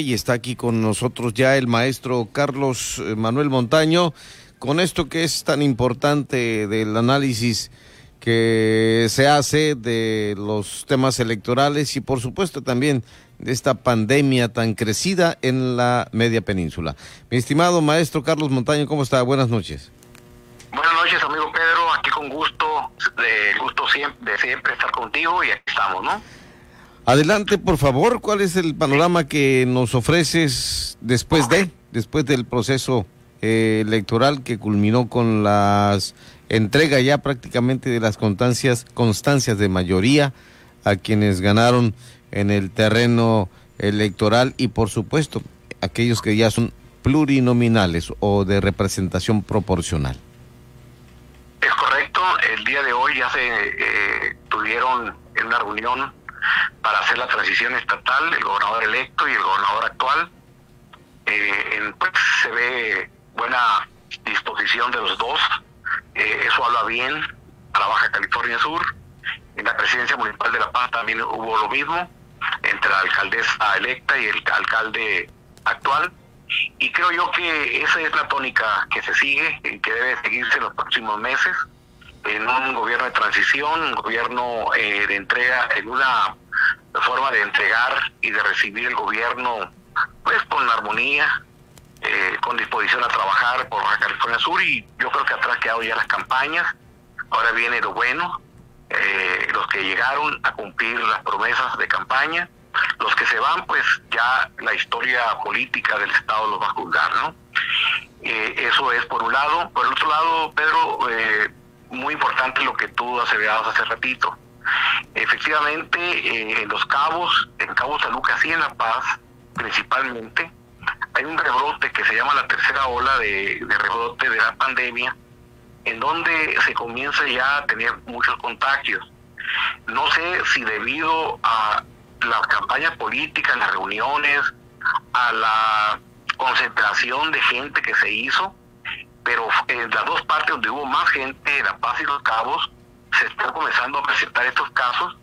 Y está aquí con nosotros ya el maestro Carlos eh, Manuel Montaño, con esto que es tan importante del análisis que se hace de los temas electorales y por supuesto también de esta pandemia tan crecida en la media península. Mi estimado maestro Carlos Montaño, ¿cómo está? Buenas noches. Buenas noches, amigo Pedro, aquí con gusto, de gusto de siempre estar contigo y aquí estamos, ¿no? Adelante, por favor, ¿cuál es el panorama que nos ofreces después de, después del proceso eh, electoral que culminó con las entrega ya prácticamente de las constancias, constancias de mayoría a quienes ganaron en el terreno electoral y por supuesto aquellos que ya son plurinominales o de representación proporcional. Es correcto, el día de hoy ya se eh, tuvieron en una reunión para hacer la transición estatal, el gobernador electo y el gobernador actual. Eh, pues se ve buena disposición de los dos, eh, eso habla bien para Baja California Sur. En la presidencia municipal de La Paz también hubo lo mismo entre la alcaldesa electa y el alcalde actual. Y creo yo que esa es la tónica que se sigue que debe seguirse en los próximos meses en un gobierno de transición, un gobierno eh, de entrega, en una forma de entregar y de recibir el gobierno pues con armonía, eh, con disposición a trabajar por Baja California Sur y yo creo que atrás quedado ya las campañas, ahora viene lo bueno, eh, los que llegaron a cumplir las promesas de campaña, los que se van pues ya la historia política del Estado los va a juzgar, ¿no? eso es por un lado, por el otro lado Pedro, muy importante lo que tú aseverabas hace ratito. Efectivamente, eh, en los cabos, en Cabo San Lucas y en La Paz, principalmente, hay un rebrote que se llama la tercera ola de, rebrote de la pandemia, en donde se comienza ya a tener muchos contagios. No sé si debido a la campaña política, las reuniones, a la concentración de gente que se hizo, pero en las dos partes donde hubo más gente, La Paz y Los Cabos, se están comenzando a presentar estos casos.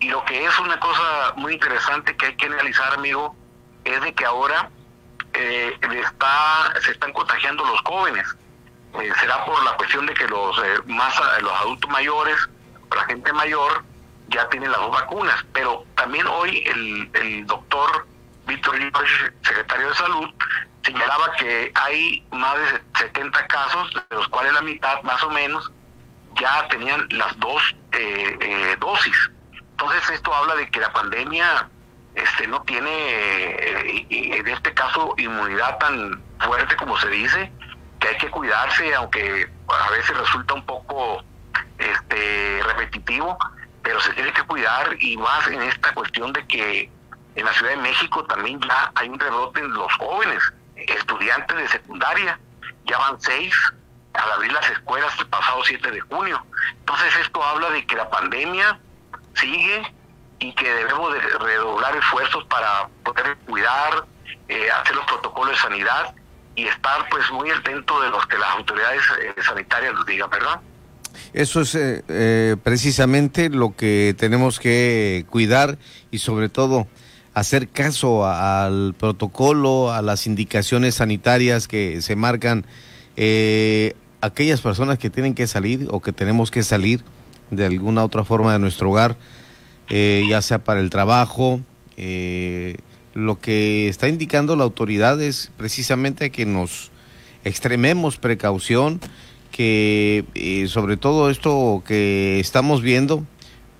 Y lo que es una cosa muy interesante que hay que analizar, amigo, es de que ahora eh, está, se están contagiando los jóvenes. Eh, será por la cuestión de que los eh, más los adultos mayores, la gente mayor, ya tienen las dos vacunas. Pero también hoy el, el doctor Víctor secretario de Salud, señalaba que hay más de 70 casos, de los cuales la mitad más o menos ya tenían las dos eh, eh, dosis. Entonces esto habla de que la pandemia este no tiene eh, en este caso inmunidad tan fuerte como se dice, que hay que cuidarse, aunque a veces resulta un poco este repetitivo, pero se tiene que cuidar y más en esta cuestión de que en la Ciudad de México también ya hay un rebrote en los jóvenes estudiantes de secundaria, ya van seis al abrir las escuelas el pasado 7 de junio. Entonces esto habla de que la pandemia sigue y que debemos de redoblar esfuerzos para poder cuidar, eh, hacer los protocolos de sanidad y estar pues muy atento de los que las autoridades eh, sanitarias nos digan, ¿verdad? Eso es eh, precisamente lo que tenemos que cuidar y sobre todo hacer caso al protocolo, a las indicaciones sanitarias que se marcan, eh, aquellas personas que tienen que salir o que tenemos que salir de alguna otra forma de nuestro hogar, eh, ya sea para el trabajo, eh, lo que está indicando la autoridad es precisamente que nos extrememos precaución, que sobre todo esto que estamos viendo,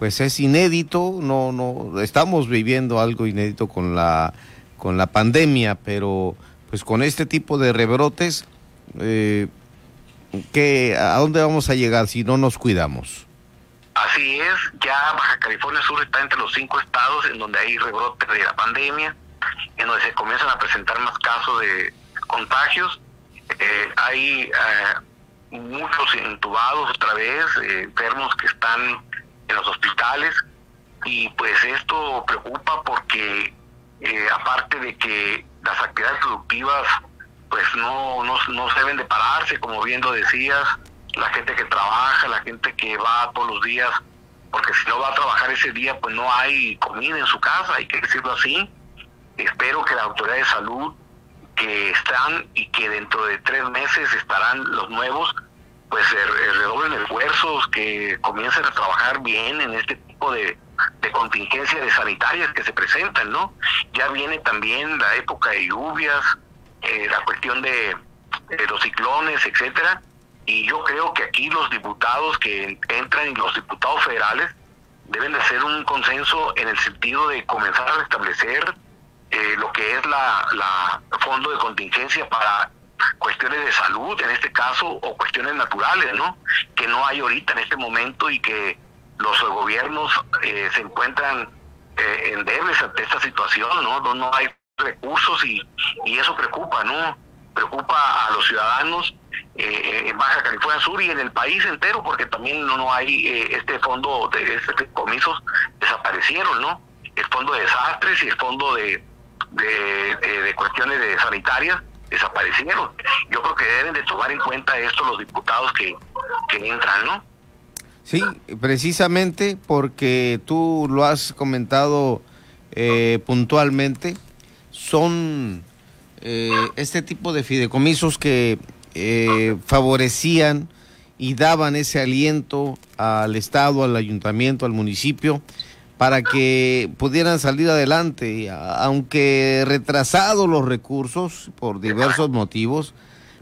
pues es inédito, no, no, estamos viviendo algo inédito con la, con la pandemia, pero pues con este tipo de rebrotes, eh, ¿a dónde vamos a llegar si no nos cuidamos? Así es, ya Baja California Sur está entre los cinco estados en donde hay rebrotes de la pandemia, en donde se comienzan a presentar más casos de contagios. Eh, hay eh, muchos intubados otra vez, eh, enfermos que están en los hospitales y pues esto preocupa porque eh, aparte de que las actividades productivas pues no, no, no deben de pararse, como bien lo decías, la gente que trabaja, la gente que va todos los días, porque si no va a trabajar ese día pues no hay comida en su casa, hay que decirlo así. espero que la autoridad de salud que están y que dentro de tres meses estarán los nuevos, pues redoblen esfuerzos, que comiencen a trabajar bien en este tipo de, de contingencias de sanitarias que se presentan, ¿no? Ya viene también la época de lluvias, eh, la cuestión de, los ciclones, etcétera, y yo creo que aquí los diputados que entran y los diputados federales deben de hacer un consenso en el sentido de comenzar a restablecer eh, lo que es la fondo de contingencia para cuestiones de salud en este caso o cuestiones naturales, ¿no? Que no hay ahorita en este momento y que los gobiernos eh, se encuentran eh, endebles ante esta situación, ¿no? ¿no? No hay recursos y, y eso preocupa, ¿no? Preocupa a los ciudadanos eh, en Baja California Sur y en el país entero porque también no, no hay eh, este fondo de este comisos desaparecieron, ¿no? El fondo de desastres y el fondo de, de, de cuestiones de sanitarias desaparecieron. Yo creo que deben de tomar en cuenta esto los diputados que, que entran, ¿no? Sí, precisamente porque tú lo has comentado eh, puntualmente, son eh, este tipo de fideicomisos que eh, favorecían y daban ese aliento al Estado, al ayuntamiento, al municipio, para que pudieran salir adelante, aunque retrasados los recursos por diversos motivos,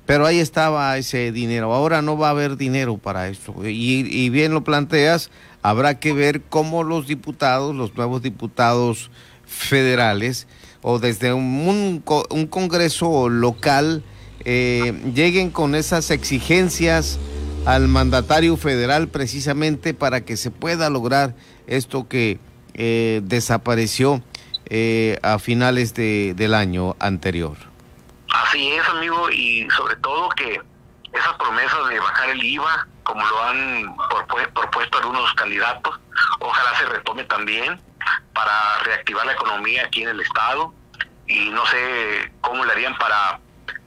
pero ahí estaba ese dinero. Ahora no va a haber dinero para eso. Y, bien lo planteas, habrá que ver cómo los diputados, los nuevos diputados federales, o desde un, congreso local, eh, lleguen con esas exigencias al mandatario federal precisamente para que se pueda lograr esto que eh, desapareció eh, a finales de, del año anterior. Así es, amigo, y sobre todo que esas promesas de bajar el IVA, como lo han propuesto algunos candidatos, ojalá se retome también para reactivar la economía aquí en el Estado y no sé cómo le harían para,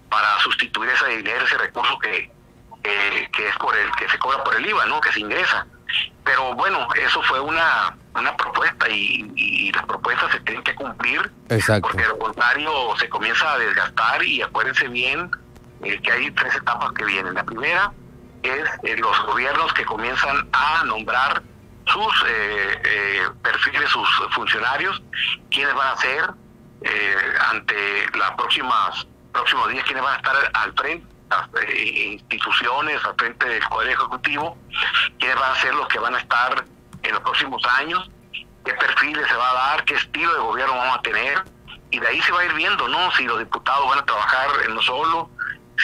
para sustituir ese dinero, ese recurso que, que es por el que se cobra por el IVA, ¿no? Que se ingresa. Pero bueno, eso fue una, una propuesta y, las propuestas se tienen que cumplir. Porque lo contrario se comienza a desgastar y acuérdense bien eh, que hay tres etapas que vienen. La primera es eh, los gobiernos que comienzan a nombrar sus eh, perfiles, sus funcionarios, quiénes van a ser ante las próximas próximos días, quiénes van a estar al frente instituciones al frente del Poder Ejecutivo, quiénes van a ser los que van a estar en los próximos años, qué perfiles se va a dar, qué estilo de gobierno vamos a tener, y de ahí se va a ir viendo, ¿no? Si los diputados van a trabajar en lo solo,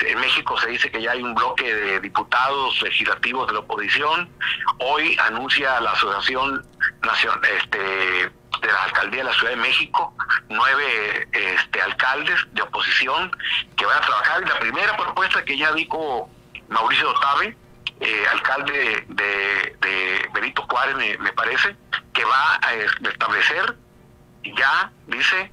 en México se dice que ya hay un bloque de diputados legislativos de la oposición. Hoy anuncia la Asociación Nacional, este, de la Alcaldía de la Ciudad de México, nueve este, alcaldes de oposición que van a trabajar. Y la primera propuesta que ya dijo Mauricio Otave, eh, alcalde de, de, Benito Juárez, me, parece, que va a establecer ya, dice,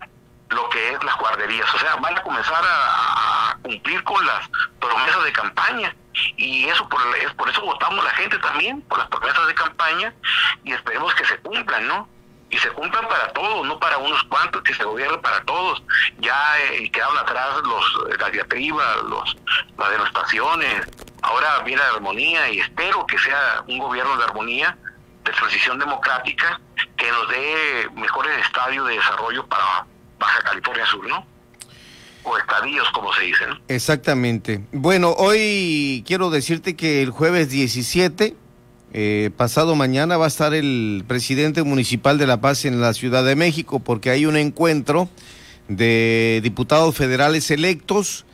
lo que es las guarderías. O sea, van a comenzar a, cumplir con las promesas de campaña. Y eso por, es por eso votamos la gente también, por las promesas de campaña, y esperemos que se cumplan, ¿no? y se cumplan para todos, no para unos cuantos, que se gobiernen para todos. Ya eh, quedaron atrás los, las diatribas, los, las devastaciones, ahora viene la armonía y espero que sea un gobierno de armonía, de transición democrática, que nos dé mejores estadios de desarrollo para Baja California Sur, ¿no? O estadios, como se dicen. Exactamente. Bueno, hoy quiero decirte que el jueves 17 eh, pasado mañana va a estar el presidente municipal de La Paz en la Ciudad de México porque hay un encuentro de diputados federales electos.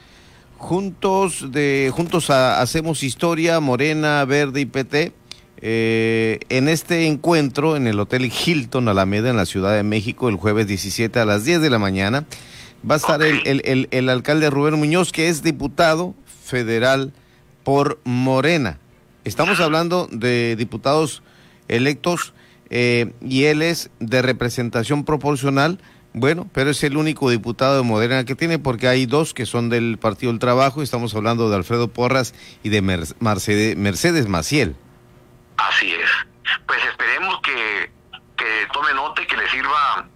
Juntos, de, juntos hacemos historia, Morena, Verde y PT. Eh, en este encuentro en el Hotel Hilton Alameda en la Ciudad de México el jueves 17 a las 10 de la mañana va a estar el, el, el alcalde Rubén Muñoz que es diputado federal por Morena. Estamos hablando de diputados electos eh, y él es de representación proporcional. Bueno, pero es el único diputado de Moderna que tiene porque hay dos que son del Partido del Trabajo. Estamos hablando de Alfredo Porras y de Mercedes, Mercedes Maciel. Así es. Pues esperemos que, que tome nota y que le sirva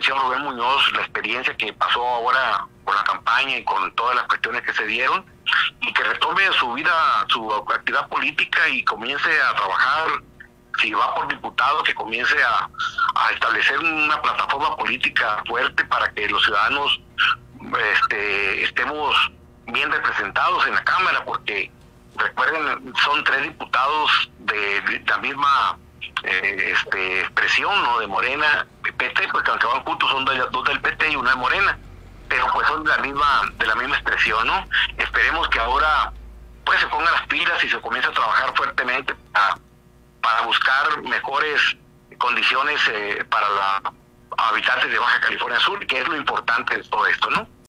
señor Rubén Muñoz la experiencia que pasó ahora con la campaña y con todas las cuestiones que se dieron y que retome su vida, su actividad política y comience a trabajar, si va por diputado, que comience a, establecer una plataforma política fuerte para que los ciudadanos este, estemos bien representados en la Cámara, porque recuerden, son tres diputados de la misma eh, este, expresión ¿no? de Morena, PT, porque aunque van juntos son dos del PT y una de Morena, pero pues son de la misma, de la misma expresión, ¿no? Esperemos que ahora pues se pongan las pilas y se comience a trabajar fuertemente para, para buscar mejores condiciones eh, para los habitantes de Baja California Sur, que es lo importante de todo esto, ¿no?